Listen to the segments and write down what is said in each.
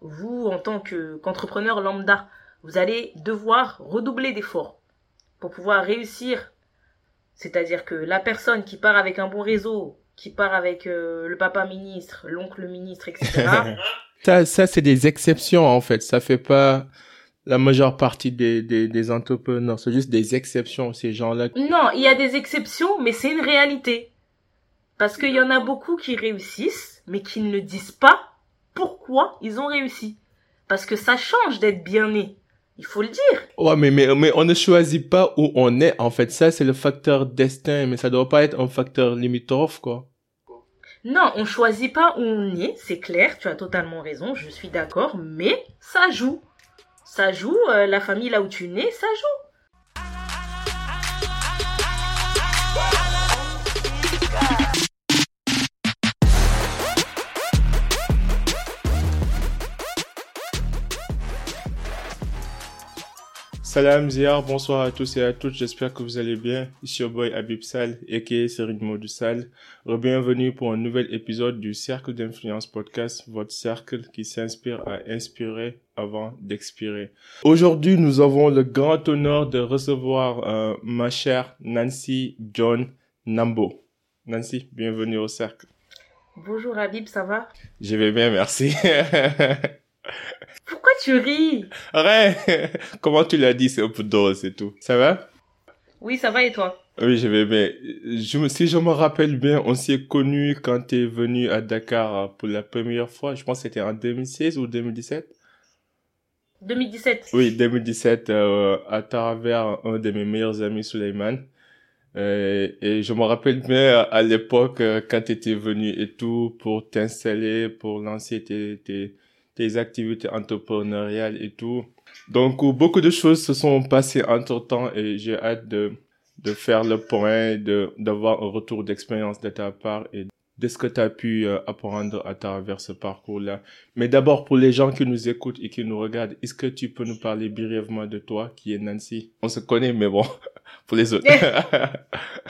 vous, en tant que, qu'entrepreneur lambda, vous allez devoir redoubler d'efforts pour pouvoir réussir. C'est-à-dire que la personne qui part avec un bon réseau, qui part avec euh, le papa ministre, l'oncle ministre, etc. ça, ça c'est des exceptions en fait. Ça fait pas la majeure partie des, des, des entrepreneurs. C'est juste des exceptions, ces gens-là. Non, il y a des exceptions, mais c'est une réalité. Parce qu'il y en a beaucoup qui réussissent, mais qui ne disent pas pourquoi ils ont réussi. Parce que ça change d'être bien né. Il faut le dire. Ouais, mais, mais, mais on ne choisit pas où on est, en fait. Ça, c'est le facteur destin, mais ça doit pas être un facteur limitrophe, quoi. Non, on choisit pas où on est, c'est clair, tu as totalement raison, je suis d'accord, mais ça joue. Ça joue, euh, la famille là où tu nais, ça joue. Salam Ziyar, bonsoir à tous et à toutes, j'espère que vous allez bien. Ici au boy Abib Sal, a.k.a. Serine Modou Sal. Bienvenue pour un nouvel épisode du Cercle d'Influence Podcast, votre cercle qui s'inspire à inspirer avant d'expirer. Aujourd'hui, nous avons le grand honneur de recevoir euh, ma chère Nancy John Nambo. Nancy, bienvenue au cercle. Bonjour Habib, ça va? Je vais bien, merci. Tu ris Arrête Comment tu l'as dit, c'est un peu drôle, c'est tout. Ça va? Oui, ça va et toi? Oui, je vais bien. Je, si je me rappelle bien, on s'est connus quand tu es venu à Dakar pour la première fois. Je pense que c'était en 2016 ou 2017 2017. Oui, 2017, euh, à travers un de mes meilleurs amis, Suleiman. Euh, et je me rappelle bien à l'époque euh, quand tu étais venu et tout pour t'installer, pour lancer tes, tes, tes activités entrepreneuriales et tout. Donc, beaucoup de choses se sont passées entre temps et j'ai hâte de, de faire le point, d'avoir un retour d'expérience de ta part et de ce que tu as pu euh, apprendre à travers ce parcours-là. Mais d'abord, pour les gens qui nous écoutent et qui nous regardent, est-ce que tu peux nous parler brièvement de toi, qui est Nancy? On se connaît, mais bon, pour les autres.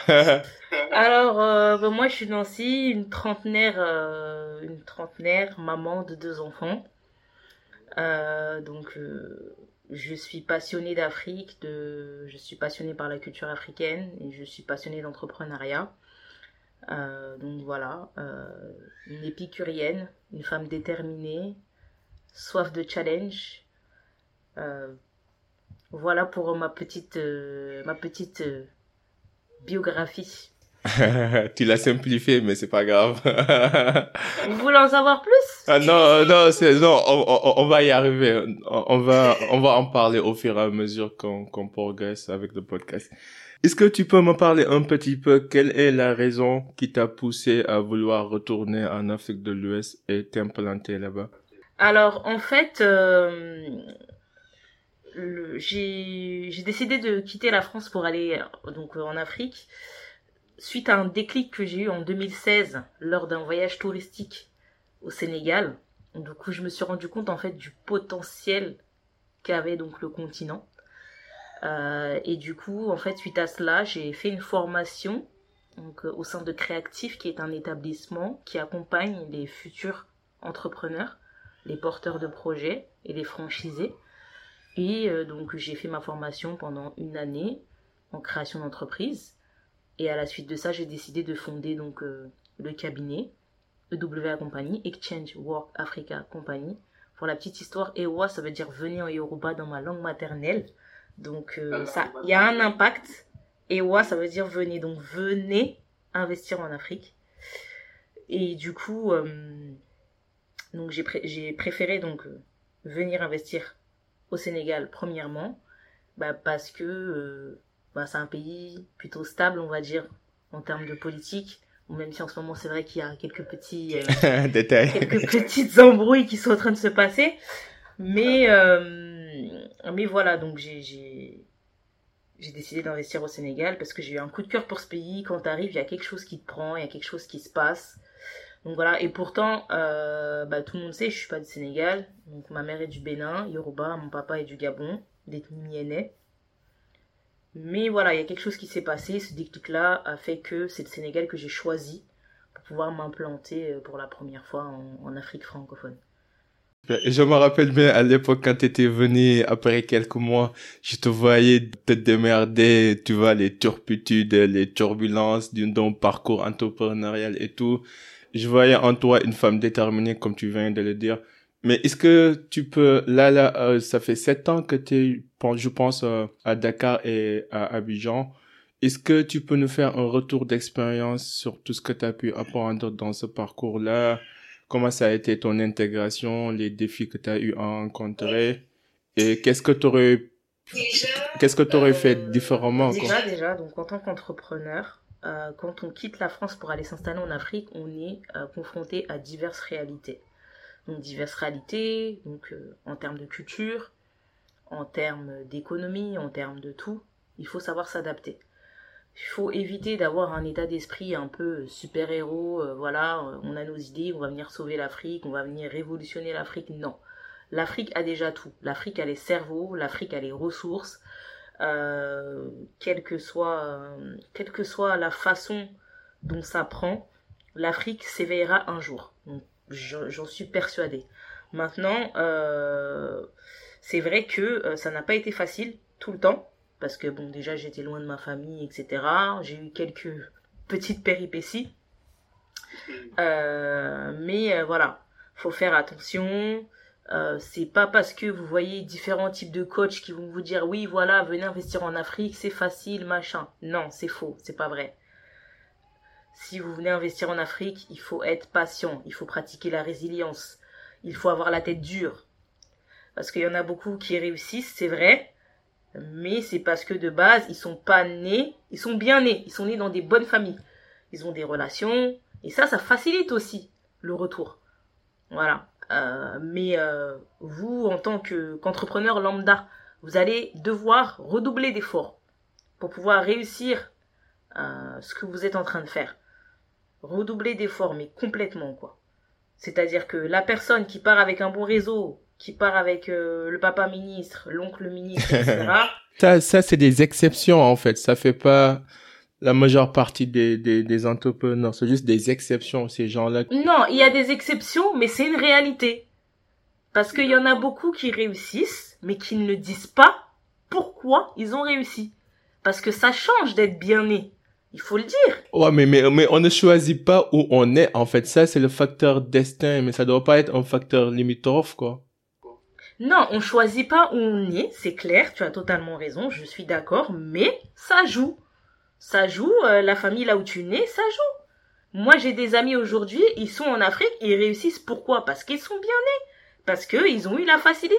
Alors, euh, ben, moi, je suis Nancy, une trentenaire, euh, une trentenaire, maman de deux enfants. Euh, donc, euh, je suis passionnée d'Afrique, je suis passionnée par la culture africaine et je suis passionnée d'entrepreneuriat. Euh, donc voilà, une épicurienne, une femme déterminée, soif de challenge. Voilà pour ma petite, ma petite biographie. tu l'as simplifié, mais c'est pas grave. Vous voulez en savoir plus? Ah non, non, c'est non, on, on, on va y arriver. On, on va, on va en parler au fur et à mesure qu'on qu'on progresse avec le podcast. Est-ce que tu peux me parler un petit peu quelle est la raison qui t'a poussé à vouloir retourner en Afrique de l'Ouest et t'implanter là-bas? Alors en fait, euh, j'ai j'ai décidé de quitter la France pour aller donc euh, en Afrique suite à un déclic que j'ai eu en 2016 lors d'un voyage touristique au Sénégal. Du coup, je me suis rendu compte en fait du potentiel qu'avait donc le continent. Euh, et du coup, en fait, suite à cela, j'ai fait une formation donc, euh, au sein de Créactif, qui est un établissement qui accompagne les futurs entrepreneurs, les porteurs de projets et les franchisés. Et euh, donc, j'ai fait ma formation pendant une année en création d'entreprise. Et à la suite de ça, j'ai décidé de fonder donc euh, le cabinet EWA Company, Exchange Work Africa Company. Pour la petite histoire, Ewa, ça veut dire venir en Yoruba dans ma langue maternelle. Donc euh, ça, il y a un impact. Ewa, ça veut dire venez. Donc venez investir en Afrique. Et du coup, euh, donc j'ai pré- j'ai préféré donc euh, venir investir au Sénégal premièrement, bah, parce que bah, c'est un pays plutôt stable, on va dire, en termes de politique. Même si en ce moment c'est vrai qu'il y a quelques petits euh, Détail. quelques petites embrouilles qui sont en train de se passer. Mais, euh, mais voilà, donc j'ai, décidé d'investir au Sénégal parce que j'ai eu un coup de cœur pour ce pays. Quand t'arrives, il y a quelque chose qui te prend, il y a quelque chose qui se passe. Donc voilà, et pourtant, euh, bah, tout le monde sait, je suis pas du Sénégal. Donc ma mère est du Bénin, Yoruba, mon papa est du Gabon, d'ethnie miennais. Mais voilà, il y a quelque chose qui s'est passé. Ce déclic-là a fait que c'est le Sénégal que j'ai choisi pour pouvoir m'implanter euh, pour la première fois en, Afrique francophone. Je me rappelle bien à l'époque quand tu étais venu après quelques mois, je te voyais te démerder, tu vois, les turpitudes, les turbulences d'un parcours entrepreneurial et tout. Je voyais en toi une femme déterminée comme tu viens de le dire. Mais est-ce que tu peux, là, là, euh, ça fait sept ans que tu je pense, euh, à Dakar et à Abidjan. Est-ce que tu peux nous faire un retour d'expérience sur tout ce que tu as pu apprendre dans ce parcours-là? Comment ça a été ton intégration, les défis que tu as eu à rencontrer? Et qu'est-ce que tu aurais, qu'est-ce que tu aurais fait euh, différemment? Déjà, déjà, donc en tant qu'entrepreneur, quand on quitte la France pour aller s'installer en Afrique, on est confronté à diverses réalités donc diverses réalités, donc euh, en termes de culture, en termes d'économie, en termes de tout, il faut savoir s'adapter. Il faut éviter d'avoir un état d'esprit un peu super-héros, euh, voilà, euh, on a nos idées, on va venir sauver l'Afrique, on va venir révolutionner l'Afrique. Non. L'Afrique a déjà tout. L'Afrique a les cerveaux, l'Afrique a les ressources, quelle, que soit, quelle que soit la façon dont ça prend, l'Afrique s'éveillera un jour. J'en suis persuadée. Maintenant, euh, c'est vrai que euh, ça n'a pas été facile tout le temps. Parce que, bon, déjà, j'étais loin de ma famille, etc. J'ai eu quelques petites péripéties. Euh, mais voilà, faut faire attention. c'est pas parce que vous voyez différents types de coachs qui vont vous dire oui voilà venez investir en Afrique c'est facile machin non c'est faux c'est pas vrai si vous venez investir en Afrique, il faut être patient, il faut pratiquer la résilience, il faut avoir la tête dure. Parce qu'il y en a beaucoup qui réussissent, c'est vrai, mais c'est parce que de base, ils sont pas nés, ils sont bien nés, ils sont nés dans des bonnes familles. Ils ont des relations, et ça, ça facilite aussi le retour. Voilà. Euh, mais euh, vous, en tant qu'entrepreneur lambda, vous allez devoir redoubler d'efforts pour pouvoir réussir euh, ce que vous êtes en train de faire redoubler d'efforts, mais complètement, quoi. C'est-à-dire que la personne qui part avec un bon réseau, qui part avec euh, le papa ministre, l'oncle ministre, etc. ça, ça c'est des exceptions, en fait. Ça fait pas la majeure partie des, des, des entrepreneurs. C'est juste des exceptions, ces gens-là. Non, il y a des exceptions, mais c'est une réalité. Parce qu'il y en a beaucoup qui réussissent, mais qui ne disent pas pourquoi ils ont réussi. Parce que ça change d'être bien né. Il faut le dire. Ouais, mais, mais, mais on ne choisit pas où on est, en fait. Ça, c'est le facteur destin, mais ça doit pas être un facteur limitrophe, quoi. Non, on choisit pas où on est, c'est clair, tu as totalement raison, je suis d'accord, mais ça joue. Ça joue, euh, la famille là où tu nais, ça joue. Moi, j'ai des amis aujourd'hui, ils sont en Afrique, ils réussissent pourquoi? Parce qu'ils sont bien nés. Parce qu'ils ont eu la facilité.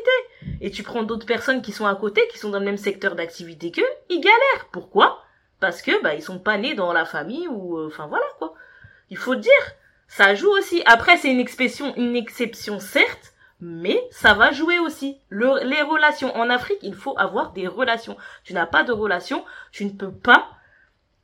Et tu prends d'autres personnes qui sont à côté, qui sont dans le même secteur d'activité qu'eux, ils galèrent. Pourquoi? Parce que bah ils sont pas nés dans la famille ou euh, enfin voilà quoi. Il faut dire, ça joue aussi. Après c'est une expression une exception certes, mais ça va jouer aussi. les relations en Afrique, il faut avoir des relations. Tu n'as pas de relations, tu ne peux pas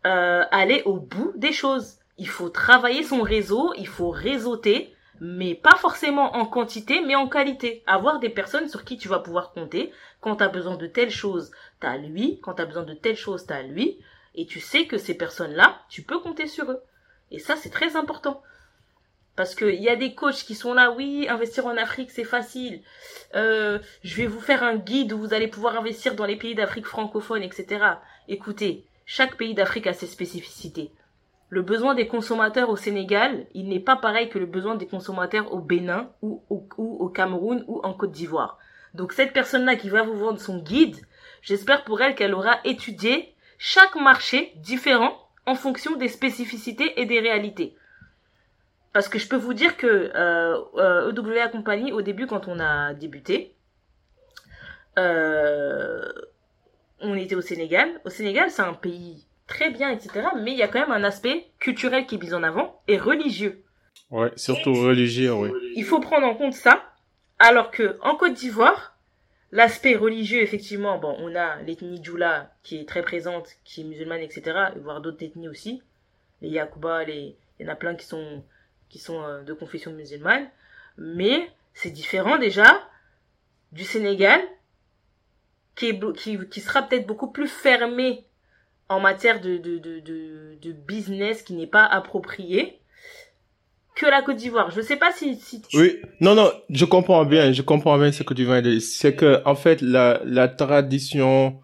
euh, aller au bout des choses. Il faut travailler son réseau, il faut réseauter, mais pas forcément en quantité, mais en qualité. Avoir des personnes sur qui tu vas pouvoir compter. Quand tu as besoin de telle chose, t'as lui. Quand tu as besoin de telle chose, t'as lui et tu sais que ces personnes-là, tu peux compter sur eux. Et ça, c'est très important. Parce qu'il y a des coachs qui sont là, oui, investir en Afrique, c'est facile. Euh, je vais vous faire un guide où vous allez pouvoir investir dans les pays d'Afrique francophone, etc. Écoutez, chaque pays d'Afrique a ses spécificités. Le besoin des consommateurs au Sénégal, il n'est pas pareil que le besoin des consommateurs au Bénin ou au, ou au Cameroun ou en Côte d'Ivoire. Donc cette personne-là qui va vous vendre son guide, j'espère pour elle qu'elle aura étudié chaque marché différent en fonction des spécificités et des réalités. Parce que je peux vous dire que euh, euh EWA Compagnie, au début, quand on a débuté, euh, on était au Sénégal. Au Sénégal, c'est un pays très bien, etc. Mais il y a quand même un aspect culturel qui est mis en avant et religieux. Ouais, surtout religieux, oui. Il faut prendre en compte ça. Alors que en Côte d'Ivoire, L'aspect religieux, effectivement, bon, on a l'ethnie Djoula qui est très présente, qui est musulmane, etc., voire d'autres ethnies aussi. Les Yakuba, les... il y en a plein qui sont, qui sont euh, de confession musulmane. Mais c'est différent déjà du Sénégal, qui, est, qui, qui sera peut-être beaucoup plus fermé en matière de, de, de, business qui n'est pas approprié que la Côte d'Ivoire. Je sais pas si, si tu... Oui, non, non, je comprends bien, je comprends bien ce que tu viens de dire. C'est que, en fait, la, la tradition,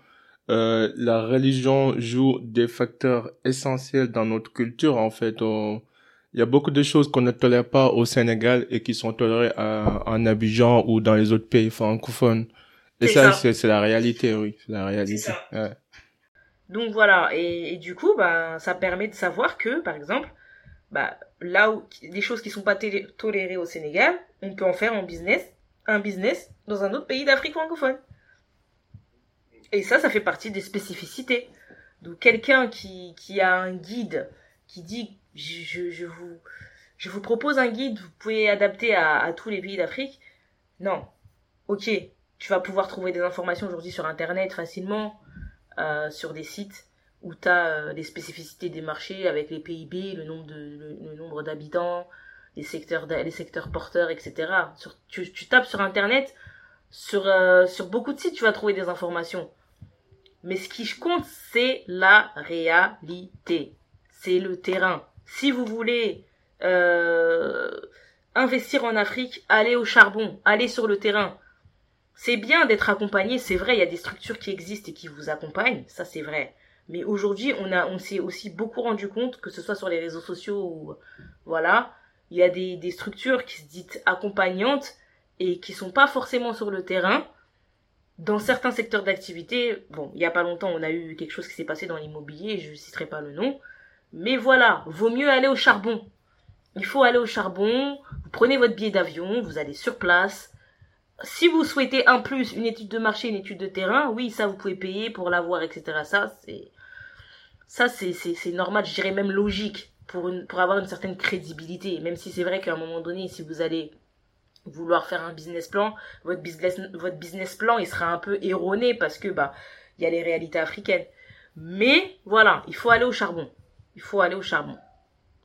euh, la religion joue des facteurs essentiels dans notre culture, en fait. il y a beaucoup de choses qu'on ne tolère pas au Sénégal et qui sont tolérées à, en Abidjan ou dans les autres pays francophones. Et ça, c'est la réalité, oui, c'est la réalité. Donc voilà, et, et, du coup, bah, ça permet de savoir que, par exemple, bah, là où des choses qui sont pas tolérées au Sénégal, on peut en faire en business, un business dans un autre pays d'Afrique francophone. Et ça, ça fait partie des spécificités. Donc quelqu'un qui, a un guide qui dit je, vous propose un guide, vous pouvez adapter à, à tous les pays d'Afrique. Non. Ok, tu vas pouvoir trouver des informations aujourd'hui sur internet facilement, euh, sur des sites où tu as euh, les spécificités des marchés avec les PIB, le nombre de le, nombre d'habitants, les secteurs les secteurs porteurs, etc. Sur, tu, tu tapes sur internet, sur euh, sur beaucoup de sites, tu vas trouver des informations. Mais ce qui compte, c'est la réalité. C'est le terrain. Si vous voulez euh, investir en Afrique, allez au charbon, allez sur le terrain. C'est bien d'être accompagné, c'est vrai, il y a des structures qui existent et qui vous accompagnent, ça c'est vrai. Mais aujourd'hui, on on s'est aussi beaucoup rendu compte que ce soit sur les réseaux sociaux ou, voilà, il y a des, des structures qui se disent accompagnantes et qui sont pas forcément sur le terrain. Dans certains secteurs d'activité, bon, il y a pas longtemps, on a eu quelque chose qui s'est passé dans l'immobilier, je citerai pas le nom. Mais voilà, vaut mieux aller au charbon. Il faut aller au charbon, vous prenez votre billet d'avion, vous allez sur place, si vous souhaitez un plus, une étude de marché, une étude de terrain, oui, ça vous pouvez payer pour l'avoir, etc. Ça, c'est, ça, c'est, normal, je dirais même logique pour pour avoir une certaine crédibilité. Même si c'est vrai qu'à un moment donné, si vous allez vouloir faire un business plan, votre business, votre business plan, il sera un peu erroné parce que, bah, il y a les réalités africaines. Mais, voilà, il faut aller au charbon. Il faut aller au charbon.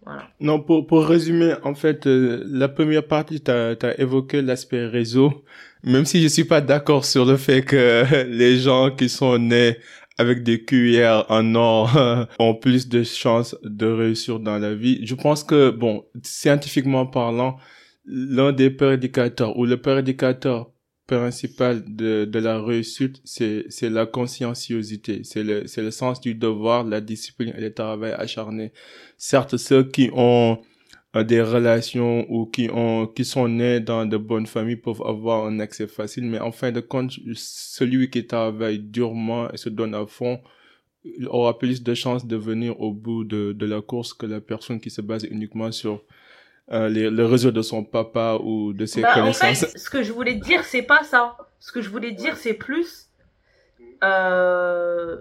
Voilà. Non, pour, pour résumer, en fait, euh, la première partie, tu as, évoqué l'aspect réseau, même si je suis pas d'accord sur le fait que les gens qui sont nés avec des cuillères en or ont plus de chances de réussir dans la vie. Je pense que, bon, scientifiquement parlant, l'un des prédicateurs ou le prédicateur principal de, de la réussite, c'est, c'est la conscienciosité, c'est le, c'est le sens du devoir, la discipline et le travail acharné. Certes, ceux qui ont des relations ou qui ont, qui sont nés dans de bonnes familles peuvent avoir un accès facile, mais en fin de compte, celui qui travaille durement et se donne à fond, aura plus de chances de venir au bout de, de la course que la personne qui se base uniquement sur euh, le réseau de son papa ou de ses bah, connaissances. En fait, ce que je voulais dire, c'est pas ça. Ce que je voulais dire, c'est plus euh,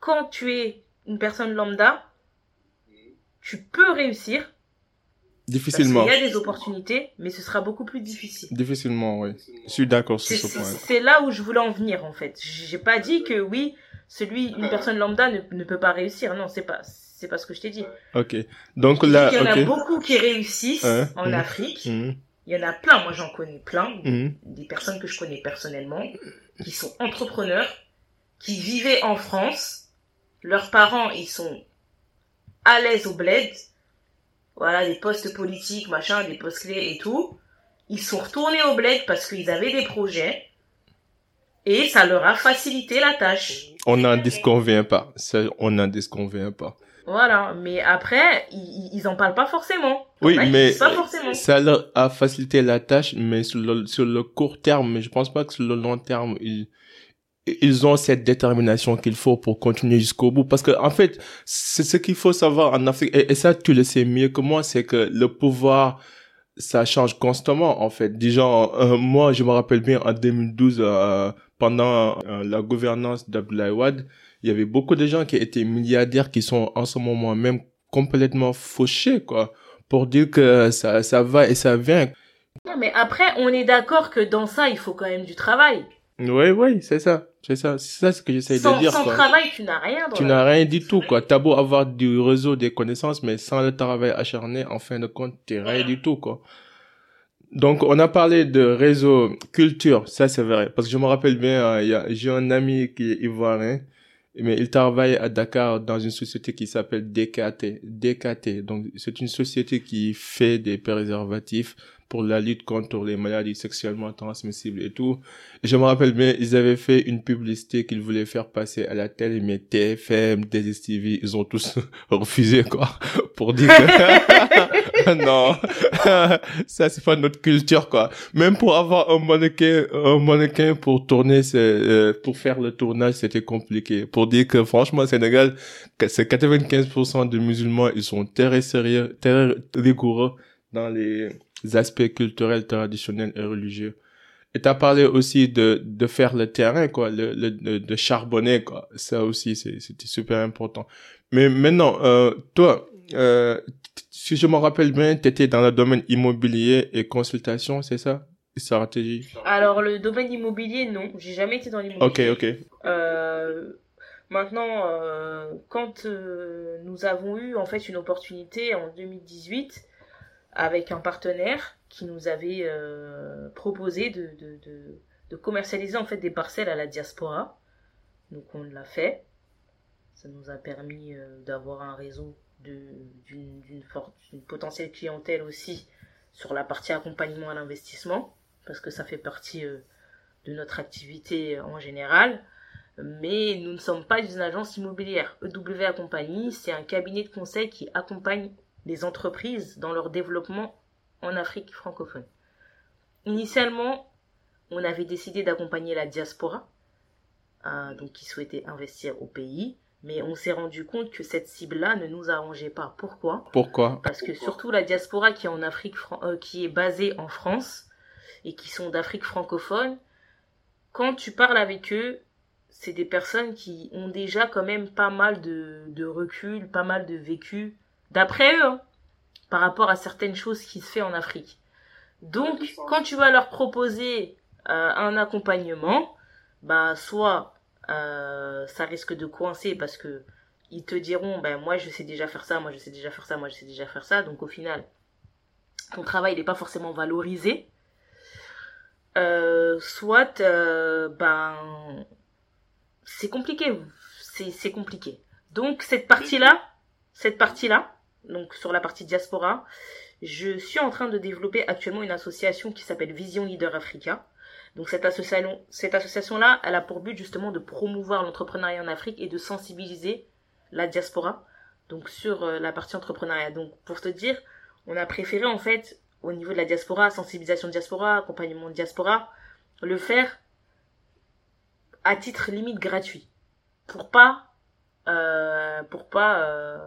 quand tu es une personne lambda, tu peux réussir. Difficilement. il y a des opportunités, mais ce sera beaucoup plus difficile. Difficilement, oui. Je suis d'accord sur ce point. C'est là où je voulais en venir, en fait. J'ai pas dit que oui, celui, une personne lambda ne, ne peut pas réussir. Non, c'est pas, c'est pas ce que je t'ai dit. Ok. Donc là, il y en a beaucoup qui réussissent hein? en mhm. Afrique. Mhm. Il y en a plein. Moi, j'en connais plein. Mhm. Des personnes que je connais personnellement, qui sont entrepreneurs, qui vivaient en France. Leurs parents, ils sont à l'aise au bled. Voilà, des postes politiques, machin, des postes clés et tout. Ils sont retournés au bled parce qu'ils avaient des projets. Et ça leur a facilité la tâche. On n'en disconvient pas. on n'en disconvient pas. Voilà, mais après, ils, ils en parlent pas forcément. Oui, mais ça leur a facilité la tâche, mais sur le, sur le court terme, mais je pense pas que sur le long terme, ils, ils ont cette détermination qu'il faut pour continuer jusqu'au bout. Parce que, en fait, c'est ce qu'il faut savoir en Afrique, et, ça, tu le sais mieux que moi, c'est que le pouvoir, ça change constamment, en fait. Déjà, euh, moi, je me rappelle bien, en 2012, euh, pendant euh, la gouvernance d'Abdoulaye Wade, il y avait beaucoup de gens qui étaient milliardaires qui sont en ce moment même complètement fauchés, quoi, pour dire que ça, ça va et ça vient. Non, mais après, on est d'accord que dans ça, il faut quand même du travail. Oui, oui, c'est ça. C'est ça, c'est ça ce que j'essaye de dire. Sans travail, tu n'as rien. tu n'as rien du tout, quoi. T'as beau avoir du réseau, des connaissances, mais sans le travail acharné, en fin de compte, t'es rien du tout, quoi. Donc, on a parlé de réseau culture, ça c'est vrai. Parce que je me rappelle bien, euh, j'ai un ami qui est ivoirien, mais il travaille à Dakar dans une société qui s'appelle DKT. DKT. Donc, c'est une société qui fait des préservatifs pour la lutte contre les maladies sexuellement transmissibles et tout. je me rappelle bien, ils avaient fait une publicité qu'ils voulaient faire passer à la télé, mais TFM, DSTV, ils ont tous refusé, quoi, pour dire que non, ça c'est pas notre culture, quoi. Même pour avoir un mannequin, un mannequin pour tourner, euh, pour faire le tournage, c'était compliqué. Pour dire que franchement, Sénégal, c'est 95% de musulmans, ils sont très sérieux, très rigoureux dans les aspects culturels, traditionnels et religieux. Et t'as parlé aussi de, de faire le terrain, quoi, le, le de, charbonner, quoi. Ça aussi, c'était super important. Mais maintenant, euh, toi, euh, si je me rappelle bien, tu étais dans le domaine immobilier et consultation, c'est ça? Stratégie Alors, le domaine immobilier, non. J'ai jamais été dans l'immobilier. Ok, ok. Euh, maintenant, quand nous avons eu en fait une opportunité en 2018 avec un partenaire qui nous avait euh, proposé de, commercialiser en fait des parcelles à la diaspora. Donc on l'a fait. Ça nous a permis euh, d'avoir un réseau d'une potentielle clientèle aussi sur la partie accompagnement à l'investissement, parce que ça fait partie euh, de notre activité en général. Mais nous ne sommes pas une agence immobilière. EW Accompagnie, c'est un cabinet de conseil qui accompagne les entreprises dans leur développement en Afrique francophone. Initialement, on avait décidé d'accompagner la diaspora, euh, donc qui souhaitait investir au pays, mais on s'est rendu compte que cette cible-là ne nous arrangeait pas. Pourquoi? Pourquoi? Parce que surtout la diaspora qui est en Afrique, euh, qui est basée en France et qui sont d'Afrique francophone, quand tu parles avec eux, c'est des personnes qui ont déjà quand même pas mal de, de recul, pas mal de vécu D'après eux, hein, par rapport à certaines choses qui se fait en Afrique. Donc, quand tu vas leur proposer euh, un accompagnement, bah soit euh, ça risque de coincer parce que ils te diront, ben moi je sais déjà faire ça, moi je sais déjà faire ça, moi je sais déjà faire ça. Donc au final, ton travail n'est pas forcément valorisé. Euh, soit, ben c'est compliqué, c'est compliqué. Donc cette partie là, cette partie là, donc sur la partie diaspora, je suis en train de développer actuellement une association qui s'appelle Vision Leader Africa. Donc cette association, cette association-là, elle a pour but justement de promouvoir l'entrepreneuriat en Afrique et de sensibiliser la diaspora. Donc sur euh, la partie entrepreneuriat. Donc pour te dire, on a préféré en fait au niveau de la diaspora, sensibilisation de diaspora, accompagnement de diaspora, le faire à titre limite gratuit pour pas euh, pour pas euh,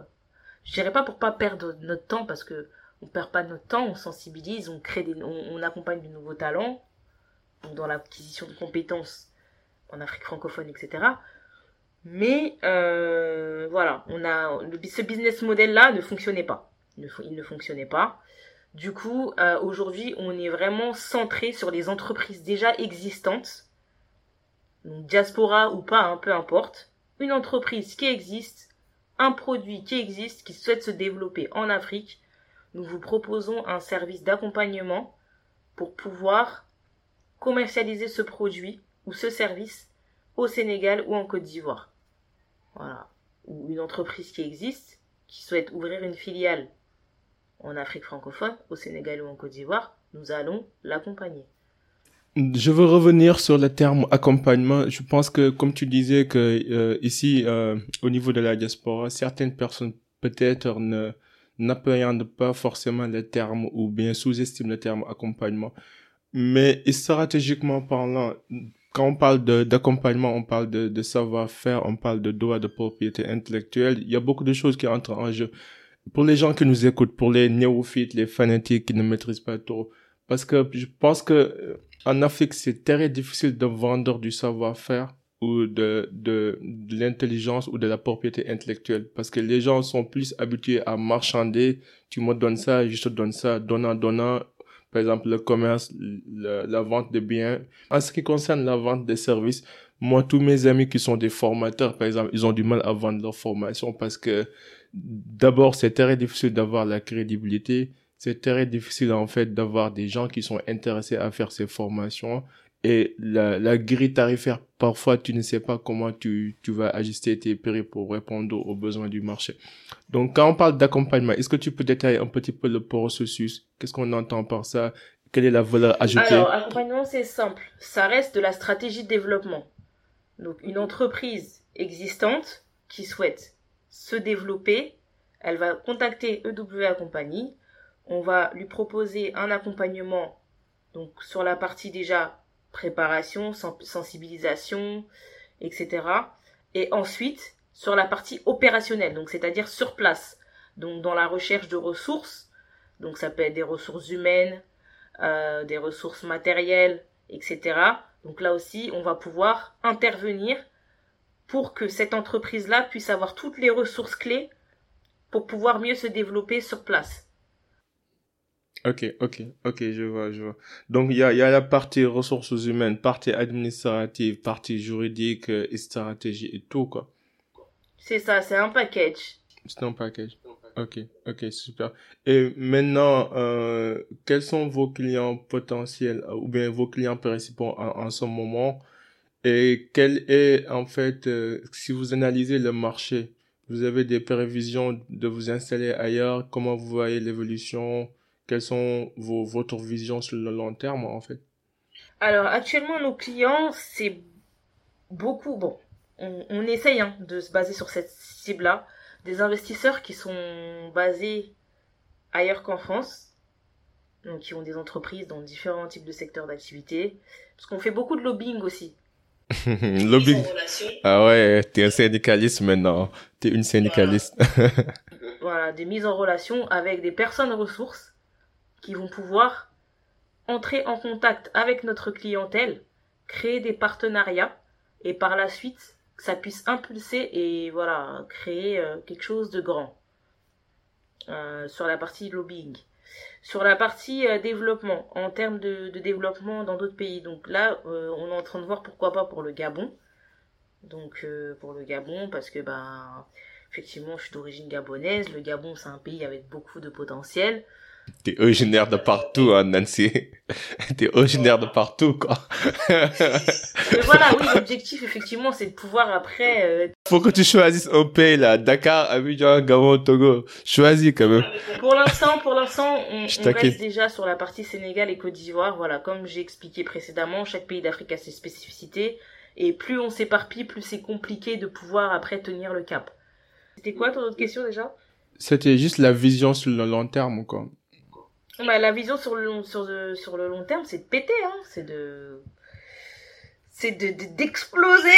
je dirais pas pour pas perdre notre temps parce que on perd pas notre temps, on sensibilise, on crée des, on, accompagne de nouveaux talents dans l'acquisition de compétences en Afrique francophone, etc. Mais euh, voilà, on a ce business model là ne fonctionnait pas, il ne fonctionnait pas. Du coup, euh, aujourd'hui, on est vraiment centré sur les entreprises déjà existantes, donc diaspora ou pas, hein, peu importe. Une entreprise qui existe, un produit qui existe, qui souhaite se développer en Afrique, nous vous proposons un service d'accompagnement pour pouvoir commercialiser ce produit ou ce service au Sénégal ou en Côte d'Ivoire. Voilà. Ou une entreprise qui existe, qui souhaite ouvrir une filiale en Afrique francophone, au Sénégal ou en Côte d'Ivoire, nous allons l'accompagner. Je veux revenir sur le terme accompagnement. Je pense que, comme tu disais, que euh, ici, euh, au niveau de la diaspora, certaines personnes peut-être ne n'appréhendent pas forcément le terme ou bien sous-estiment le terme accompagnement. Mais stratégiquement parlant, quand on parle d'accompagnement, on parle de, de savoir-faire, on parle de droit de propriété intellectuelle. Il y a beaucoup de choses qui entrent en jeu. Pour les gens qui nous écoutent, pour les néophytes, les fanatiques qui ne maîtrisent pas trop, parce que je pense que euh, en Afrique, c'est très difficile de vendre du savoir-faire ou de, de, de l'intelligence ou de la propriété intellectuelle parce que les gens sont plus habitués à marchander. Tu me donnes ça, je te donne ça, donnant, donnant. Par exemple, le commerce, la vente de biens. En ce qui concerne la vente des services, moi, tous mes amis qui sont des formateurs, par exemple, ils ont du mal à vendre leur formation parce que d'abord, c'est très difficile d'avoir la crédibilité c'est très difficile en fait d'avoir des gens qui sont intéressés à faire ces formations et la, grille tarifaire, parfois tu ne sais pas comment tu, tu vas ajuster tes prix pour répondre aux besoins du marché. Donc quand on parle d'accompagnement, est-ce que tu peux détailler un petit peu le processus? Qu'est-ce qu'on entend par ça? Quelle est la valeur ajoutée? Alors, accompagnement, c'est simple. Ça reste de la stratégie de développement. Donc une entreprise existante qui souhaite se développer, elle va contacter EWA Compagnie. On va lui proposer un accompagnement donc sur la partie déjà préparation, sensibilisation, etc. Et ensuite, sur la partie opérationnelle, donc c'est-à-dire sur place, donc dans la recherche de ressources, donc ça peut être des ressources humaines, euh, des ressources matérielles, etc. Donc là aussi, on va pouvoir intervenir pour que cette entreprise-là puisse avoir toutes les ressources clés pour pouvoir mieux se développer sur place. Ok, ok, ok, je vois, je vois. Donc il y a, y a la partie ressources humaines, partie administrative, partie juridique euh, et stratégie et tout quoi. C'est ça, c'est un package. C'est un package. Ok, ok, super. Et maintenant, euh, quels sont vos clients potentiels ou bien vos clients principaux en, en ce moment? Et quel est en fait, euh, si vous analysez le marché, vous avez des prévisions de vous installer ailleurs, comment vous voyez l'évolution? Quelles sont vos, votre vision sur le long terme en fait? Alors actuellement nos clients c'est beaucoup bon on, on essaye hein, de se baser sur cette cible là des investisseurs qui sont basés ailleurs qu'en France donc qui ont des entreprises dans différents types de secteurs d'activité parce qu'on fait beaucoup de lobbying aussi. Lobbying. Ah ouais t'es un syndicaliste maintenant. T'es une syndicaliste. Voilà des mises en relation avec des personnes ressources qui vont pouvoir entrer en contact avec notre clientèle, créer des partenariats et par la suite que ça puisse impulser et voilà créer euh, quelque chose de grand euh, sur la partie lobbying. Sur la partie euh, développement, en termes de, développement dans d'autres pays, donc là on est en train de voir pourquoi pas pour le Gabon. Donc pour le Gabon parce que ben effectivement je suis d'origine gabonaise, le Gabon c'est un pays avec beaucoup de potentiel. T'es originaire de partout, hein, Nancy. T'es originaire de partout, quoi. Mais voilà, oui, l'objectif, effectivement, c'est de pouvoir après... Euh... Faut que tu choisisses un pays, là. Dakar, Abidjan, Gabon, Togo. Choisis, quand même. Pour l'instant, pour l'instant, on, on reste déjà sur la partie Sénégal et Côte d'Ivoire. Voilà, comme j'ai expliqué précédemment, chaque pays d'Afrique a ses spécificités. Et plus on s'éparpille, plus c'est compliqué de pouvoir après tenir le cap. C'était quoi ton autre question, déjà? C'était juste la vision sur le long terme, quoi. Bah, la vision sur le long, sur, de, sur le long terme, c'est de péter, hein. C'est de. C'est de, d'exploser!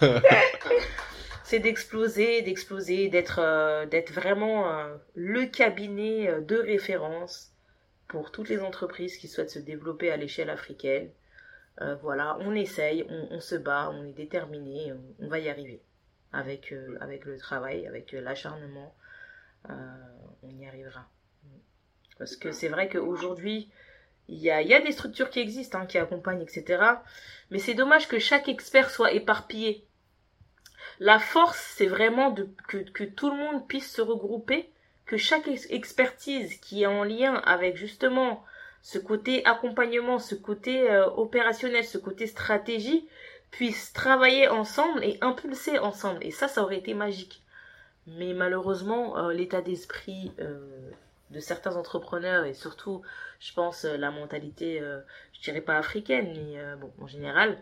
c'est d'exploser, d'exploser, d'être, euh, d'être vraiment euh, le cabinet euh, de référence pour toutes les entreprises qui souhaitent se développer à l'échelle africaine. voilà, on essaye, on, on, se bat, on est déterminé, on, on va y arriver avec, avec le travail, avec l'acharnement euh, on y arrivera. Parce que c'est vrai qu'aujourd'hui, il y a, y a, des structures qui existent, hein, qui accompagnent, etc. Mais c'est dommage que chaque expert soit éparpillé. La force, c'est vraiment de, que, que, tout le monde puisse se regrouper, que chaque expertise qui est en lien avec justement ce côté accompagnement, ce côté euh, opérationnel, ce côté stratégie, puisse travailler ensemble et impulser ensemble. Et ça, ça aurait été magique. Mais malheureusement, euh, l'état d'esprit euh, de certains entrepreneurs et surtout, je pense, euh, la mentalité, je dirais pas africaine, mais bon, en général,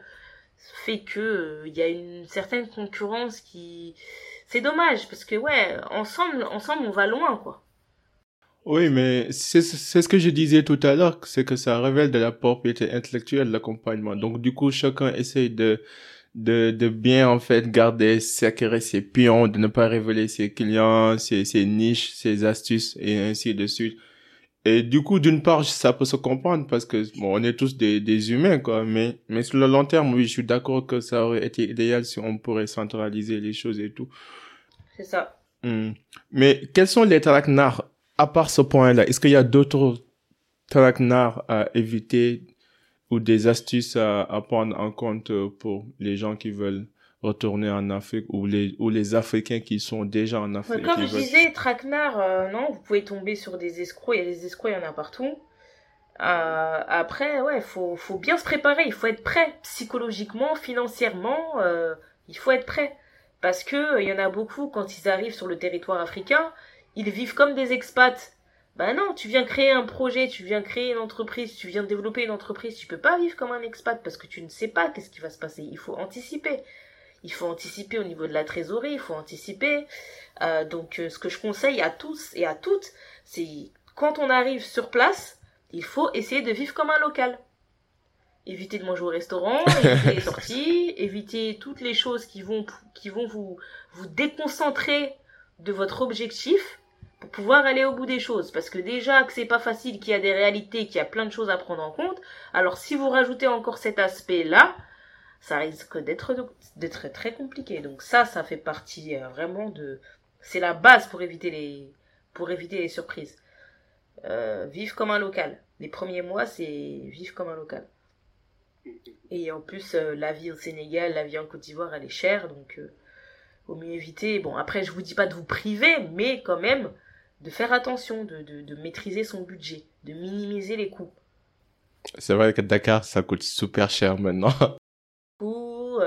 fait que il y a une certaine concurrence qui, c'est dommage parce que ouais, ensemble, ensemble, on va loin, quoi. Oui, mais c'est ce que je disais tout à l'heure, c'est que ça révèle de la propriété intellectuelle, l'accompagnement. Donc, du coup, chacun essaye de de, de bien en fait garder secret ses pions, de ne pas révéler ses clients, ses, ses niches, ses astuces et ainsi de suite. Et du coup, d'une part, ça peut se comprendre parce que bon, on est tous des, des humains quoi, mais mais sur le long terme, oui, je suis d'accord que ça aurait été idéal si on pourrait centraliser les choses et tout. C'est ça. Hmm. Mais quels sont les traquenards à part ce point-là? Est-ce qu'il y a d'autres traquenards à éviter ou des astuces à, à, prendre en compte pour les gens qui veulent retourner en Afrique ou les ou les Africains qui sont déjà en Afrique. Comme je disais, traquenard, euh, non, vous pouvez tomber sur des escrocs. Il y a des escrocs, il y en a partout. Euh, après, ouais, faut, faut bien se préparer, il faut être prêt psychologiquement, financièrement, euh, il faut être prêt. Parce que il y en a beaucoup, quand ils arrivent sur le territoire africain, ils vivent comme des expats. Ben non, tu viens créer un projet, tu viens créer une entreprise, tu viens développer une entreprise, tu peux pas vivre comme un expat parce que tu ne sais pas qu'est-ce qui va se passer. Il faut anticiper. Il faut anticiper au niveau de la trésorerie, il faut anticiper. Euh, donc ce que je conseille à tous et à toutes, c'est quand on arrive sur place, il faut essayer de vivre comme un local. Éviter de manger au restaurant, éviter les sorties, éviter toutes les choses qui vont, qui vont vous, vous déconcentrer de votre objectif pour pouvoir aller au bout des choses. Parce que déjà que c'est pas facile, qu'il y a des réalités, qu'il y a plein de choses à prendre en compte. Alors si vous rajoutez encore cet aspect-là, ça risque d'être très compliqué. Donc ça, ça fait partie euh, vraiment de, c'est la base pour éviter les, pour éviter les surprises. Euh, vivre comme un local. Les premiers mois, c'est vivre comme un local. Et en plus, euh, la vie au Sénégal, la vie en Côte d'Ivoire, elle est chère, donc au mieux éviter. Bon, après, je vous dis pas de vous priver, mais quand même de faire attention, de, de, maîtriser son budget, de minimiser les coûts. C'est vrai que Dakar, ça coûte super cher maintenant. Ou,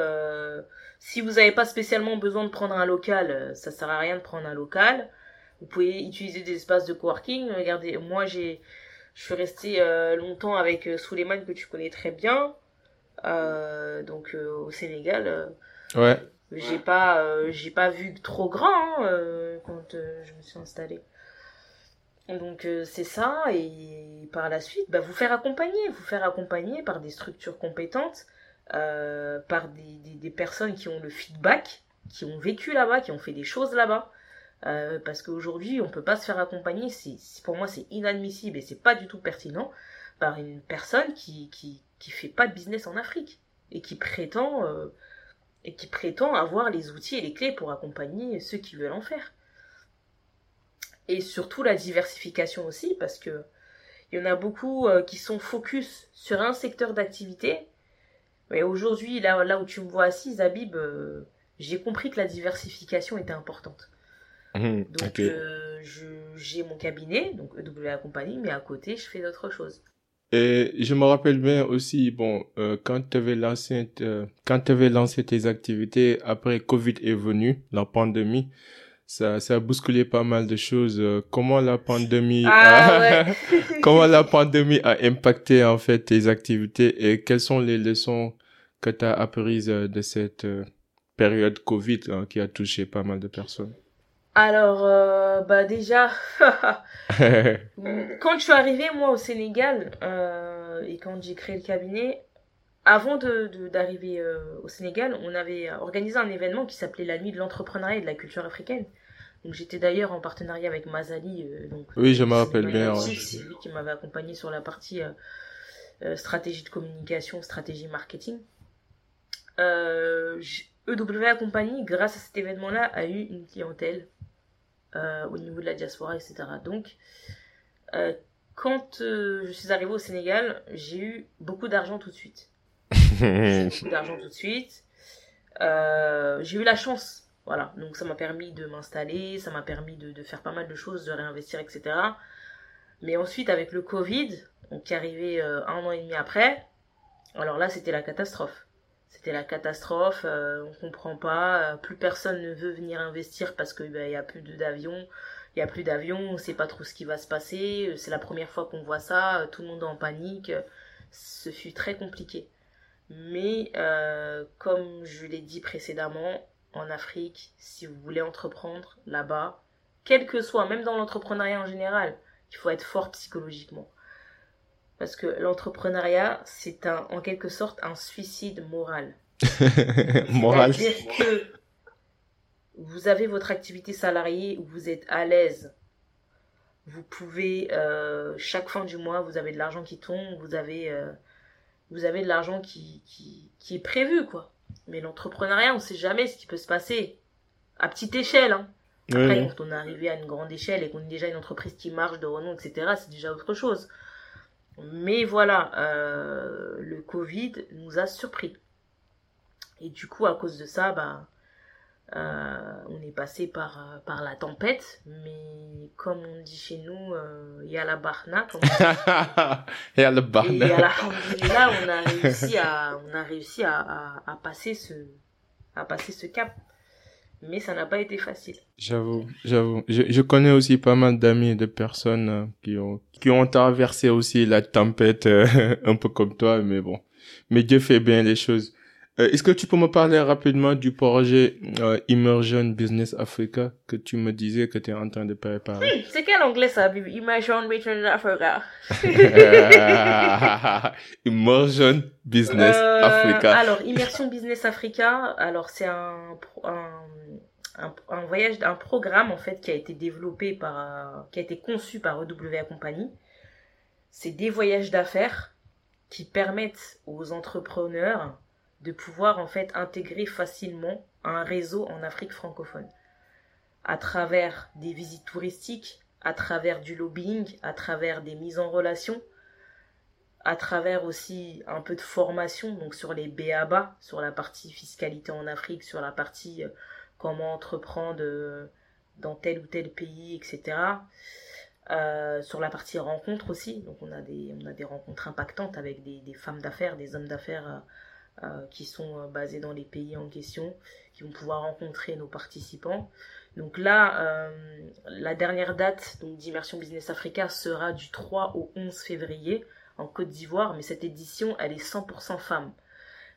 si vous n'avez pas spécialement besoin de prendre un local, ça sert à rien de prendre un local. Vous pouvez utiliser des espaces de coworking. Regardez, moi j'ai, je suis resté euh, longtemps avec euh, Souleymane que tu connais très bien, euh, donc au Sénégal. ouais. J'ai pas, j'ai pas vu trop grand hein, quand je me suis installée. Donc c'est ça et par la suite, bah, vous faire accompagner, vous faire accompagner par des structures compétentes, par des, des, personnes qui ont le feedback, qui ont vécu là-bas, qui ont fait des choses là-bas. Euh, parce qu'aujourd'hui, on peut pas se faire accompagner. C'est, pour moi, c'est inadmissible et c'est pas du tout pertinent par une personne qui, qui, qui fait pas de business en Afrique et qui prétend, euh, et qui prétend avoir les outils et les clés pour accompagner ceux qui veulent en faire. Et surtout la diversification aussi, parce que il y en a beaucoup euh, qui sont focus sur un secteur d'activité. Mais aujourd'hui, là, là où tu me vois assise, Habib, j'ai compris que la diversification était importante. Mmh, donc euh, j'ai mon cabinet, donc EWA Compagnie, mais à côté je fais d'autres choses. Et je me rappelle bien aussi, bon, euh, quand tu avais lancé, euh, quand avais lancé tes activités, après Covid est venu, la pandémie, ça, ça a bousculé pas mal de choses. comment la pandémie, ah, a, comment la pandémie a impacté en fait tes activités et quelles sont les leçons que tu as apprises de cette période Covid hein, qui a touché pas mal de personnes? Alors, euh, bah déjà, quand je suis arrivée moi au Sénégal euh, et quand j'ai créé le cabinet, avant de d'arriver euh, au Sénégal, on avait organisé un événement qui s'appelait la nuit de l'entrepreneuriat et de la culture africaine. Donc j'étais d'ailleurs en partenariat avec Mazali. donc, oui, je me rappelle bien. C'est lui qui m'avait accompagné sur la partie stratégie de communication, stratégie marketing. EW Compagnie, grâce à cet événement-là, a eu une clientèle euh, au niveau de la diaspora, etc. Donc, euh, quand euh, je suis arrivée au Sénégal, j'ai eu beaucoup d'argent tout de suite. beaucoup d'argent tout de suite. j'ai eu la chance, voilà. Donc ça m'a permis de m'installer, ça m'a permis de, faire pas mal de choses, de réinvestir, etc. Mais ensuite, avec le Covid, donc qui est arrivé un an et demi après, alors là, c'était la catastrophe c'était la catastrophe, euh, on comprend pas, euh, plus personne ne veut venir investir parce qu'il ben, y a plus d'avions, il y a plus d'avions, on sait pas trop ce qui va se passer, euh, c'est la première fois qu'on voit ça, tout le monde est en panique, ce fut très compliqué. Mais comme je l'ai dit précédemment, en Afrique, si vous voulez entreprendre là-bas, quel que soit, même dans l'entrepreneuriat en général, il faut être fort psychologiquement. Parce que l'entrepreneuriat, c'est un, en quelque sorte un suicide moral. moral. C'est-à-dire que vous avez votre activité salariée où vous êtes à l'aise. Vous pouvez, euh, chaque fin du mois, vous avez de l'argent qui tombe, vous avez, euh, vous avez de l'argent qui, qui, qui, est prévu, quoi. Mais l'entrepreneuriat, on ne sait jamais ce qui peut se passer. À petite échelle, hein. Après, quand on est arrivé à une grande échelle et qu'on est déjà une entreprise qui marche de renom, etc., c'est déjà autre chose. Mais voilà, euh, le Covid nous a surpris. Et du coup, à cause de ça, bah, on est passé par, par la tempête, mais comme on dit chez nous, il y a la barna. Il y a la barna. Et là, on a réussi à, on a réussi à, à, à passer ce, à passer ce cap mais ça n'a pas été facile. J'avoue, j'avoue. Je, je, connais aussi pas mal d'amis et de personnes euh, qui ont qui ont traversé aussi la tempête euh, un peu comme toi, mais bon. Mais Dieu fait bien les choses. Euh, est-ce que tu peux me parler rapidement du projet Immersion Business Africa que tu me disais que tu es en train de préparer? Hmm, C'est quel anglais ça, Immersion Business Africa Immersion Business Africa. Alors, Immersion Business Africa, alors c'est un, un un, voyage, un programme en fait qui a été développé par, qui a été conçu par EWA Compagnie. C'est des voyages d'affaires qui permettent aux entrepreneurs de pouvoir en fait intégrer facilement un réseau en Afrique francophone à travers des visites touristiques, à travers du lobbying, à travers des mises en relation, à travers aussi un peu de formation donc sur les BABA, sur la partie fiscalité en Afrique, sur la partie euh, comment entreprendre euh, dans tel ou tel pays, etc. Euh, sur la partie rencontre aussi, donc on a des, on a des rencontres impactantes avec des, femmes d'affaires, des hommes d'affaires qui sont basés dans les pays en question, qui vont pouvoir rencontrer nos participants. Donc là, la dernière date d'Immersion Business Africa sera du 3 au 11 février en Côte d'Ivoire, mais cette édition, elle est 100% femmes.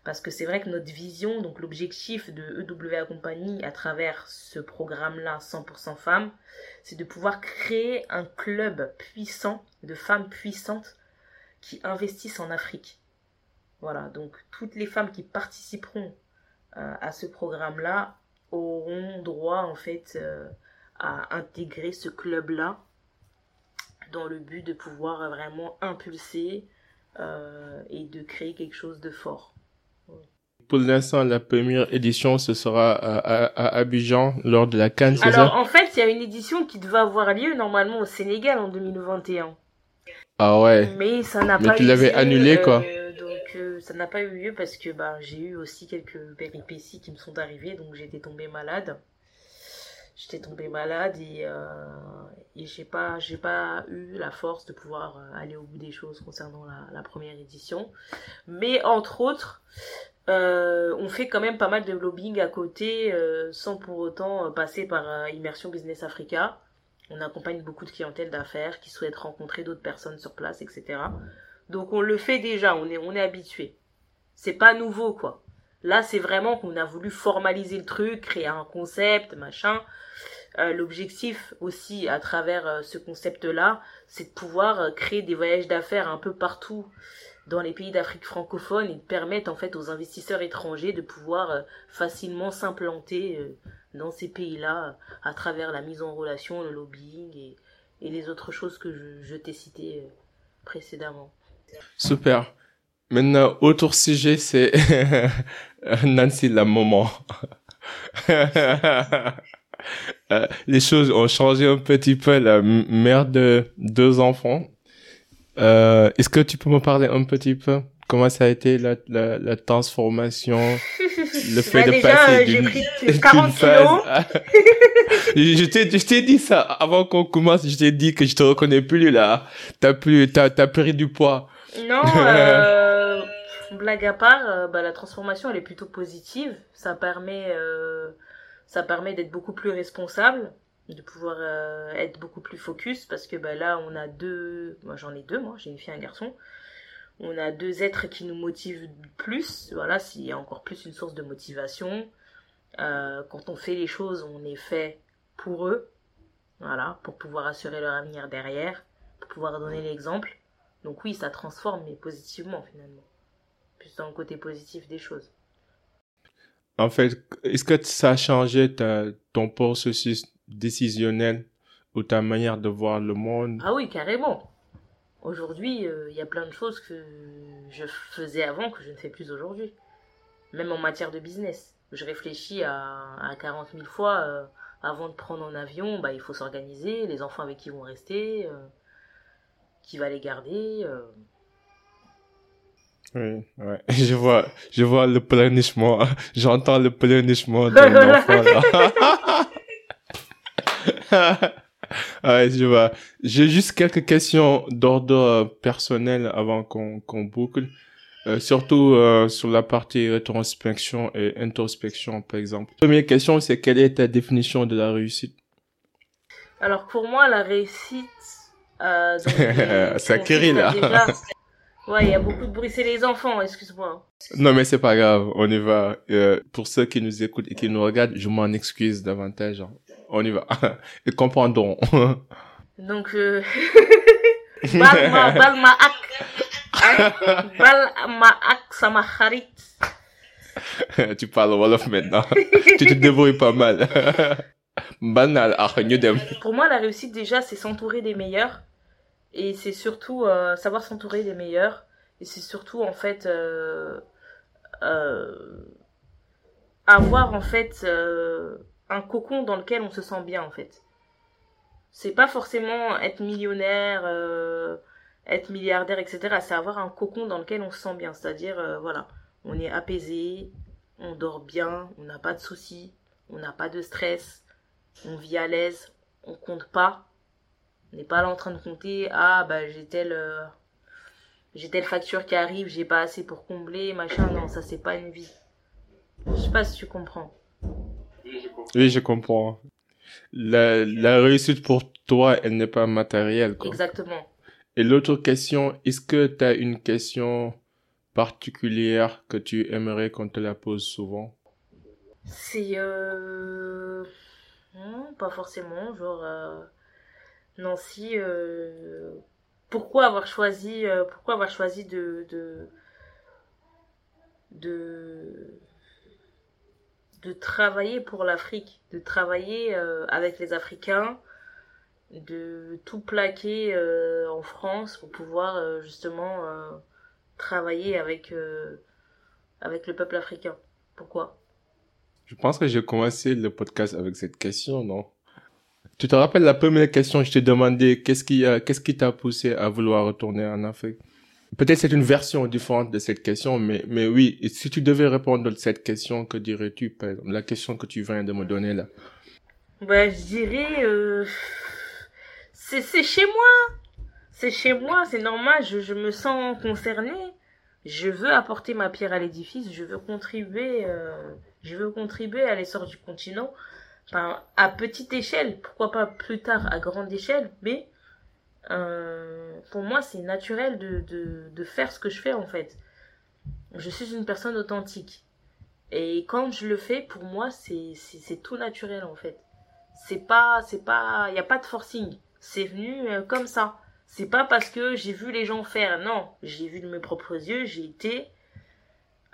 Parce que c'est vrai que notre vision, donc l'objectif de EWA Compagnie à travers ce programme-là 100% femmes, c'est de pouvoir créer un club puissant de femmes puissantes qui investissent en Afrique. Voilà, donc toutes les femmes qui participeront euh, à ce programme-là auront droit en fait euh, à intégrer ce club-là dans le but de pouvoir vraiment impulser euh, et de créer quelque chose de fort. Pour l'instant, la première édition, ce sera à, Abidjan lors de la Cannes. Alors, en fait, il y a une édition qui devait avoir lieu normalement au Sénégal en 2021. Ah ouais. Mais ça n'a pas tu l'avais annulé, quoi. Euh, euh, ça n'a pas eu lieu parce que bah, j'ai eu aussi quelques péripéties qui me sont arrivées. Donc, j'étais tombée malade. J'étais tombée malade et, euh, j'ai pas, eu la force de pouvoir aller au bout des choses concernant la, première édition. Mais entre autres, euh, on fait quand même pas mal de lobbying à côté euh, sans pour autant euh, passer par Immersion Business Africa. On accompagne beaucoup de clientèles d'affaires qui souhaitent rencontrer d'autres personnes sur place, etc. Donc on le fait déjà, on est, on est habitué. C'est pas nouveau quoi. Là c'est vraiment qu'on a voulu formaliser le truc, créer un concept, machin. L'objectif aussi à travers ce concept-là, c'est de pouvoir créer des voyages d'affaires un peu partout dans les pays d'Afrique francophone et permettent en fait aux investisseurs étrangers de pouvoir euh, facilement s'implanter euh, dans ces pays-là euh, à travers la mise en relation, le lobbying et, les autres choses que je t'ai citées précédemment. Super. Maintenant, autre sujet, c'est Nancy la maman. les choses ont changé un petit peu. La mère de deux enfants euh, Est-ce que tu peux me parler un petit peu? Comment ça a été la, la, la transformation, le fait bah, de passer d'une phase je t'ai je t'ai dit ça avant qu'on commence. Je t'ai dit que je te reconnais plus là. T'as plus t'as as pris du poids. Non. Euh, blague à part, euh, bah, la transformation elle est plutôt positive. Ça permet euh, ça permet d'être beaucoup plus responsable de pouvoir euh, être beaucoup plus focus parce que bah, là on a deux moi j'en ai deux moi j'ai une fille et un garçon on a deux êtres qui nous motivent plus voilà s'il y a encore plus une source de motivation quand on fait les choses on est fait pour eux voilà pour pouvoir assurer leur avenir derrière pour pouvoir donner l'exemple donc oui ça transforme mais positivement finalement plus dans le côté positif des choses en fait est-ce que ça a changé ta, ton processus décisionnel ou ta manière de voir le monde? Ah oui, carrément. Aujourd'hui, euh, il y a plein de choses que je faisais avant que je ne fais plus aujourd'hui. Même en matière de business. Je réfléchis à, à 40 000 fois euh, avant de prendre un avion, bah, il faut s'organiser, les enfants avec qui vont rester, euh, qui va les garder. Oui, ouais. Je vois, je vois le pleurnichement. J'entends le pleurnichement de l'enfant là. ouais, je vois. J'ai juste quelques questions d'ordre euh, personnel avant qu'on qu'on boucle. Euh, surtout euh, sur la partie rétrospection et introspection, par exemple. Première question, c'est quelle est ta définition de la réussite? Alors pour moi, la réussite... Euh, crie là. Ouais, il y a beaucoup de bruit. C'est les enfants, excuse-moi. Non, mais c'est pas grave. On y va. Euh, pour ceux qui nous écoutent et qui nous regardent, je m'en excuse davantage. On y va. Ils comprendront. Donc, euh... Balma, Balma Ak. Balma Ak sama tu parles Wolof maintenant. tu te débrouilles pas mal. Pour moi, la réussite, déjà, c'est s'entourer des meilleurs et c'est surtout euh, savoir s'entourer des meilleurs. Et c'est surtout, en fait, euh, euh, avoir, en fait, un cocon dans lequel on se sent bien, en fait. C'est pas forcément être millionnaire, être milliardaire, etc. C'est avoir un cocon dans lequel on se sent bien. C'est-à-dire, voilà, on est apaisé, on dort bien, on n'a pas de soucis, on n'a pas de stress, on vit à l'aise, on compte pas on n'est pas là en train de compter, ah bah j'ai telle, euh, j'ai telle facture qui arrive, j'ai pas assez pour combler, machin. Non, ça c'est pas une vie. Je sais pas si tu comprends. Oui, je comprends. La, la réussite pour toi, elle n'est pas matérielle. Quoi. Exactement. Et l'autre question, est-ce que tu as une question particulière que tu aimerais qu'on te la pose souvent? C'est... Euh... Non, pas forcément. Genre... Euh, Nancy, euh, pourquoi avoir choisi, euh, pourquoi avoir choisi de, de, de, travailler pour l'Afrique, de travailler euh, avec les Africains, de tout plaquer en France pour pouvoir justement travailler avec, avec le peuple africain? Pourquoi? Je pense que j'ai commencé le podcast avec cette question, non? Tu te rappelles la première question, je t'ai demandé qu'est-ce qui, qu'est-ce qui t'a poussé à vouloir retourner en Afrique? Peut-être c'est une version différente de cette question, mais, mais oui, si tu devais répondre à cette question, que dirais-tu, la question que tu viens de me donner là Bah, je dirais, euh, c'est, c'est chez moi. C'est chez moi, c'est normal, je, je me sens concernée. Je veux apporter ma pierre à l'édifice, je veux contribuer, euh, je veux contribuer à l'essor du continent enfin, à petite échelle, pourquoi pas plus tard à grande échelle, mais euh, pour moi c'est naturel de, de, faire ce que je fais en fait. Je suis une personne authentique. Et quand je le fais, pour moi, c'est, c'est, tout naturel en fait. C'est pas, c'est pas, il n'y a pas de forcing. C'est venu euh, comme ça. C'est pas parce que j'ai vu les gens faire. Non, j'ai vu de mes propres yeux, j'ai été,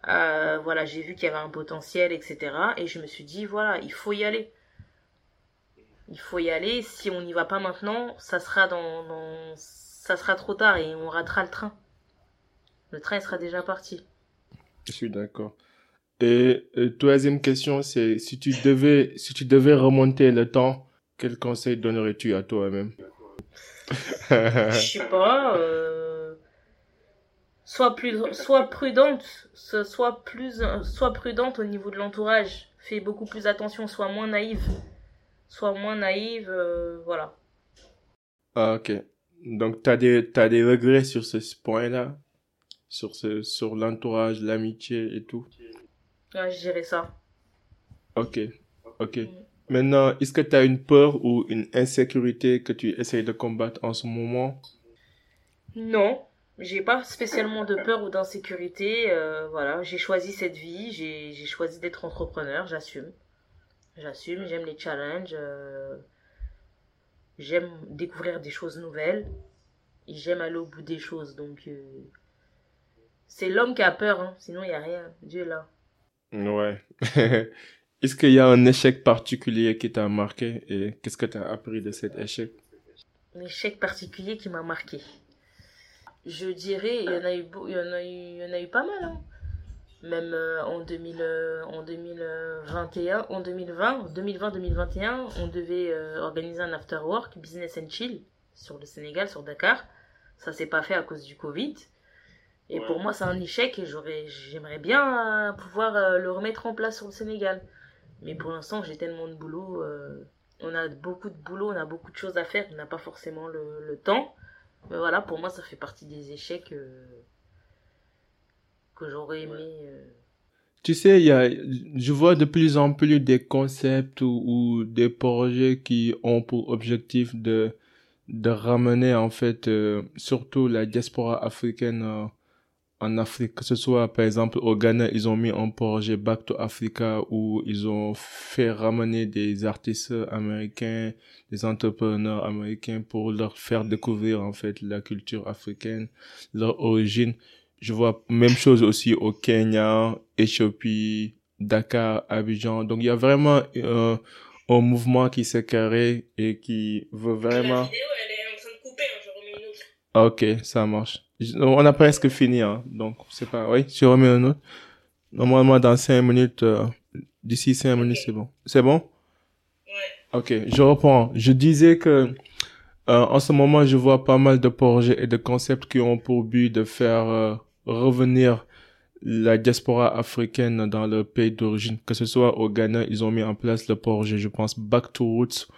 euh, voilà, j'ai vu qu'il y avait un potentiel, etc. Et je me suis dit, voilà, il faut y aller il faut y aller. Si on n'y va pas maintenant, ça sera dans, ça sera trop tard et on ratera le train. Le train sera déjà parti. Je suis d'accord. Et, troisième question, c'est si tu devais, si tu devais remonter le temps, quel conseil donnerais-tu à toi-même? Je sais pas. Euh... Sois plus, sois prudente, sois plus, sois prudente au niveau de l'entourage. Fais beaucoup plus attention, sois moins naïve sois moins naïve, euh, voilà. Ah, ok. Donc, t'as des, t'as des regrets sur ce point-là? Sur ce, sur l'entourage, l'amitié et tout? Ouais, je dirais ça. Ok. Ok. Mm. Maintenant, est-ce que tu as une peur ou une insécurité que tu essayes de combattre en ce moment? Non. J'ai pas spécialement de peur ou d'insécurité. Euh, voilà, j'ai choisi cette vie, j'ai choisi d'être entrepreneur, j'assume. J'assume, j'aime les challenges. Euh, j'aime découvrir des choses nouvelles. Et j'aime aller au bout des choses. Donc, euh, c'est l'homme qui a peur, hein. sinon il n'y a rien. Dieu est là. Ouais. Est-ce qu'il y a un échec particulier qui t'a marqué et qu'est-ce que tu as appris de cet échec? Un échec particulier qui m'a marqué. Je dirais, il y en a eu, il y en a eu, il y en a eu pas mal. Hein même euh, en, 2000, euh, en 2021, en 2020, 2020-2021, on devait euh, organiser un after work business and chill sur le Sénégal, sur Dakar. Ça s'est pas fait à cause du Covid. Et pour moi, c'est un échec et j'aurais, j'aimerais bien pouvoir le remettre en place sur le Sénégal. Mais pour l'instant, j'ai tellement de boulot. on a beaucoup de boulot, on a beaucoup de choses à faire, on n'a pas forcément le, le, temps. Mais voilà, pour moi, ça fait partie des échecs que j'aurais aimé. Tu sais, il y a, je vois de plus en plus des concepts ou, des projets qui ont pour objectif de, de ramener en fait euh, surtout la diaspora africaine euh, en Afrique, que ce soit par exemple au Ghana, ils ont mis un projet Back to Africa où ils ont fait ramener des artistes américains, des entrepreneurs américains pour leur faire découvrir en fait la culture africaine, leur origine je vois même chose aussi au Kenya, Éthiopie, Dakar, Abidjan. Donc il y a vraiment euh, un mouvement qui s'est carré et qui veut vraiment. La vidéo, elle est en train de couper, hein, je remets une autre. Ok, ça marche. On a presque fini, hein, donc c'est pas. Oui, je remets une autre. Normalement dans cinq minutes, euh, d'ici cinq minutes, c'est bon. C'est bon? Ouais. Ok, je reprends. Je disais que euh, en ce moment, je vois pas mal de projets et de concepts qui ont pour but de faire euh, revenir la diaspora africaine dans le pays d'origine, que ce soit au Ghana, ils ont mis en place le projet, je pense, Back to Roots,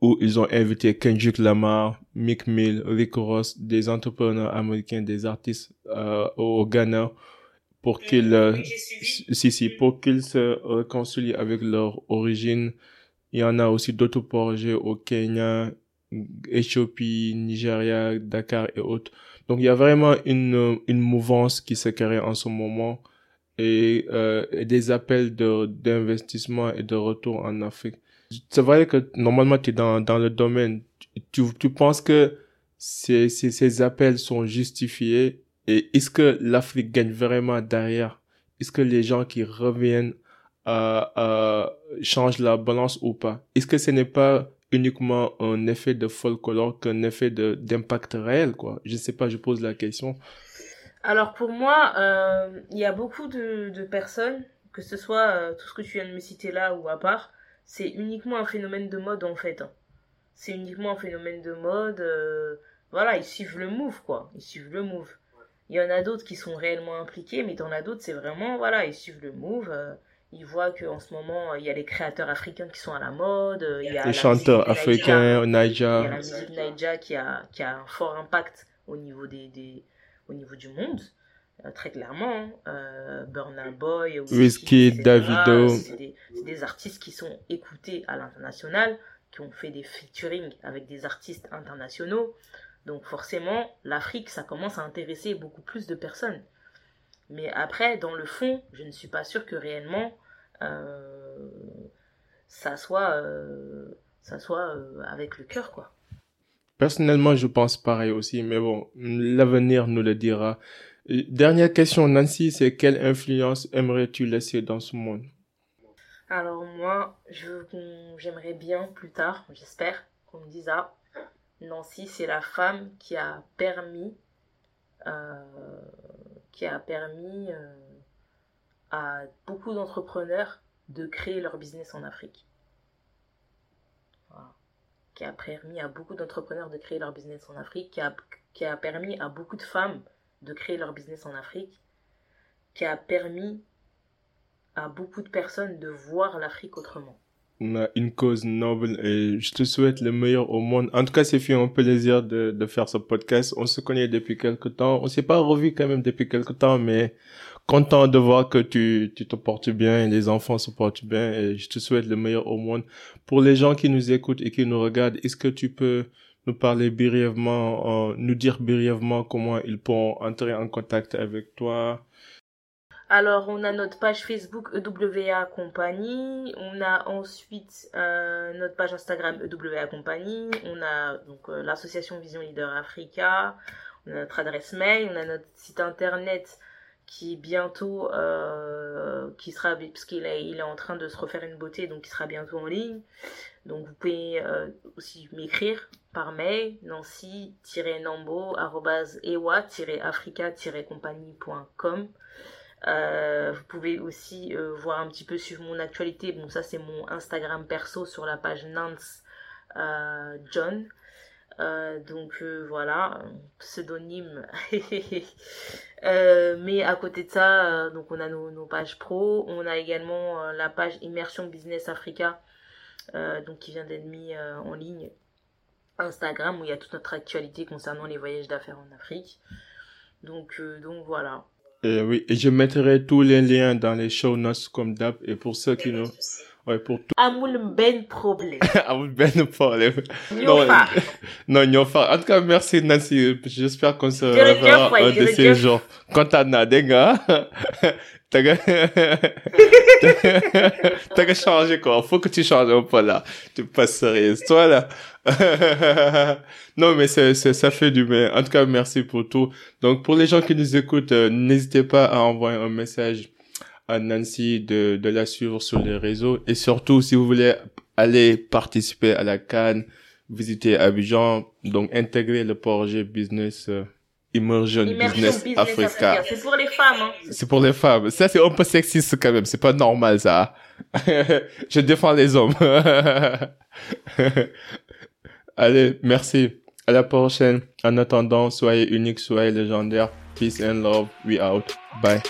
où ils ont invité Kendrick Lamar, Mick Mill, Rick Ross, des entrepreneurs américains, des artistes euh, au Ghana, pour qu'ils, euh, si, si, pour qu'ils se réconcilient avec leur origine. Il y en a aussi d'autres projets au Kenya, Éthiopie, Nigeria, Dakar et autres. Donc il y a vraiment une, une mouvance qui s'est créée en ce moment et, euh, des appels d'investissement et de retour en Afrique. C'est vrai que normalement tu es dans, dans le domaine. Tu, tu penses que ces, ces, appels sont justifiés et est-ce que l'Afrique gagne vraiment derrière? Est-ce que les gens qui reviennent changent la balance ou pas? Est-ce que ce n'est pas uniquement un effet de folklore qu'un effet d'impact réel quoi. Je sais pas je pose la question. Alors pour moi euh, il y a beaucoup de, de personnes que ce soit euh, tout ce que tu viens de me citer là ou à part c'est uniquement un phénomène de mode en fait hein. c'est uniquement un phénomène de mode euh, voilà ils suivent le move quoi. Ils suivent le move. Il y en a d'autres qui sont réellement impliqués mais en as d'autres c'est vraiment voilà ils suivent le move il voit qu'en ce moment, il y a les créateurs africains qui sont à la mode. Il y a les chanteurs africains, Naija. Il y a la musique Naija qui a, qui a un fort impact au niveau, des, des au niveau du monde. Euh, très clairement. Euh, Burna Boy, Wizkid, Davido. C'est des, des, artistes qui sont écoutés à l'international, qui ont fait des featuring avec des artistes internationaux. Donc forcément, l'Afrique, ça commence à intéresser beaucoup plus de personnes. Mais après, dans le fond, je ne suis pas sûre que réellement euh, ça soit, euh, ça soit euh, avec le cœur, quoi. Personnellement, je pense pareil aussi, mais bon, l'avenir nous le dira. Dernière question, Nancy, c'est quelle influence aimerais-tu laisser dans ce monde? Alors moi, j'aimerais bien plus tard, j'espère qu'on me dise ah, Nancy, c'est la femme qui a permis euh, qui a permis euh, à beaucoup d'entrepreneurs de créer leur business en Afrique. Qui a permis à beaucoup d'entrepreneurs de créer leur business en Afrique, qui a, qui a permis à beaucoup de femmes de créer leur business en Afrique, qui a permis à beaucoup de personnes de voir l'Afrique autrement une cause noble et je te souhaite le meilleur au monde. En tout cas, c'est fait un plaisir de, de faire ce podcast. On se connaît depuis quelque temps. On s'est pas revu quand même depuis quelque temps, mais content de voir que tu, tu te portes bien et les enfants se portent bien et je te souhaite le meilleur au monde. Pour les gens qui nous écoutent et qui nous regardent, est-ce que tu peux nous parler brièvement, euh, nous dire brièvement comment ils pourront entrer en contact avec toi? Alors, on a notre page Facebook EWA Compagnie. On a ensuite euh, notre page Instagram EWA Compagnie. On a donc euh, l'association Vision Leader Africa. On a notre adresse mail. On a notre site internet qui bientôt, euh, qui sera, puisqu'il est, il est en train de se refaire une beauté, donc il sera bientôt en ligne. Donc vous pouvez aussi m'écrire par mail nancy-nambo-ewa-africa-compagnie.com. Euh, vous pouvez aussi euh, voir un petit peu suivre mon actualité. Bon, ça c'est mon Instagram perso sur la page Nance euh, John. Euh, donc euh, voilà, pseudonyme. euh, mais à côté de ça, euh, donc on a nos, nos, pages pro, on a également euh, la page Immersion Business Africa, donc qui vient d'être mis en ligne Instagram où il y a toute notre actualité concernant les voyages d'affaires en Afrique. Donc donc voilà. Et oui, et je mettrai tous les liens dans les show notes comme d'hab et pour ceux qui nous Ouais, pour tout. Amul ben problème. Amul ben problème. Non, non, Nyofa. En tout cas, merci Nancy. J'espère qu'on se reverra un de ces jours. Quand t'en as des gars, t'as qu'à changer quoi. Faut que tu changes un peu là. Tu pas sérieuse. Toi là. non, mais c'est, ça fait du bien. En tout cas, merci pour tout. Donc, pour les gens qui nous écoutent, euh, n'hésitez pas à envoyer un message à Nancy de, de la suivre sur les réseaux. Et surtout, si vous voulez aller participer à la Cannes, visiter Abidjan, donc intégrer le projet Business euh, Immersion, Business, Africa. C'est pour les femmes. Hein. C'est pour les femmes. Ça, c'est un peu sexiste quand même. C'est pas normal, ça. Je défends les hommes. Allez, merci. À la prochaine. En attendant, soyez unique, soyez légendaire. Peace and love. We out. Bye.